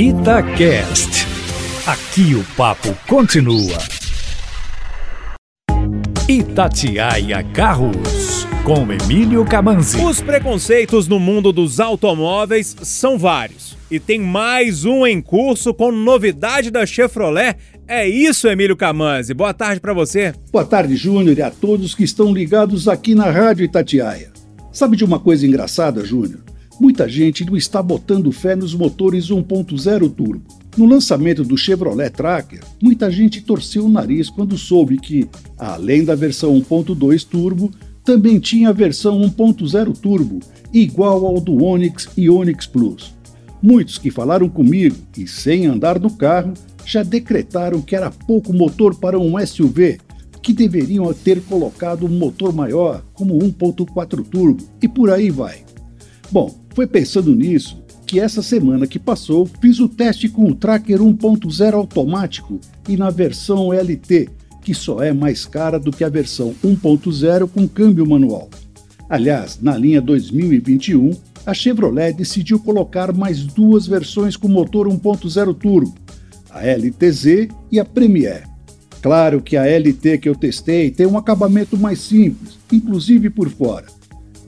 Itacast. Aqui o papo continua. Itatiaia Carros, com Emílio Camanzi. Os preconceitos no mundo dos automóveis são vários. E tem mais um em curso com novidade da Chevrolet. É isso, Emílio Camanzi. Boa tarde para você. Boa tarde, Júnior, e a todos que estão ligados aqui na Rádio Itatiaia. Sabe de uma coisa engraçada, Júnior? Muita gente não está botando fé nos motores 1.0 turbo. No lançamento do Chevrolet Tracker, muita gente torceu o nariz quando soube que, além da versão 1.2 turbo, também tinha a versão 1.0 turbo, igual ao do Onix e Onix Plus. Muitos que falaram comigo e sem andar no carro já decretaram que era pouco motor para um SUV, que deveriam ter colocado um motor maior, como 1.4 turbo, e por aí vai. Bom, foi pensando nisso que essa semana que passou fiz o teste com o Tracker 1.0 automático e na versão LT, que só é mais cara do que a versão 1.0 com câmbio manual. Aliás, na linha 2021, a Chevrolet decidiu colocar mais duas versões com motor 1.0 turbo, a LTZ e a Premier. Claro que a LT que eu testei tem um acabamento mais simples, inclusive por fora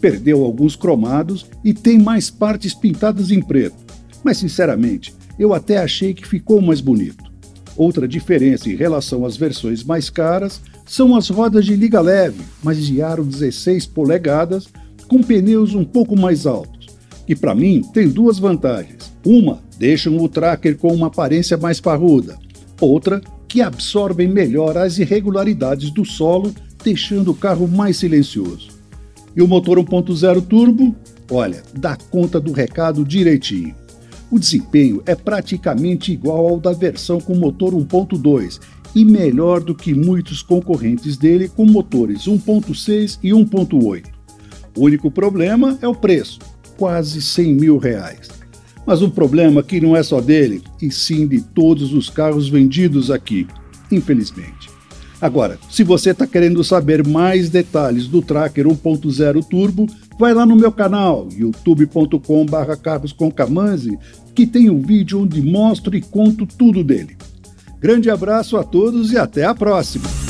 perdeu alguns cromados e tem mais partes pintadas em preto. Mas, sinceramente, eu até achei que ficou mais bonito. Outra diferença em relação às versões mais caras são as rodas de liga leve, mas de aro 16 polegadas, com pneus um pouco mais altos. E para mim tem duas vantagens. Uma, deixam o tracker com uma aparência mais parruda. Outra, que absorvem melhor as irregularidades do solo, deixando o carro mais silencioso. E o motor 1.0 turbo, olha, dá conta do recado direitinho. O desempenho é praticamente igual ao da versão com motor 1.2 e melhor do que muitos concorrentes dele com motores 1.6 e 1.8. O único problema é o preço, quase 100 mil reais. Mas um problema que não é só dele, e sim de todos os carros vendidos aqui, infelizmente. Agora, se você está querendo saber mais detalhes do Tracker 1.0 Turbo, vai lá no meu canal, youtube.com.br carrosconcamanzi, que tem um vídeo onde mostro e conto tudo dele. Grande abraço a todos e até a próxima!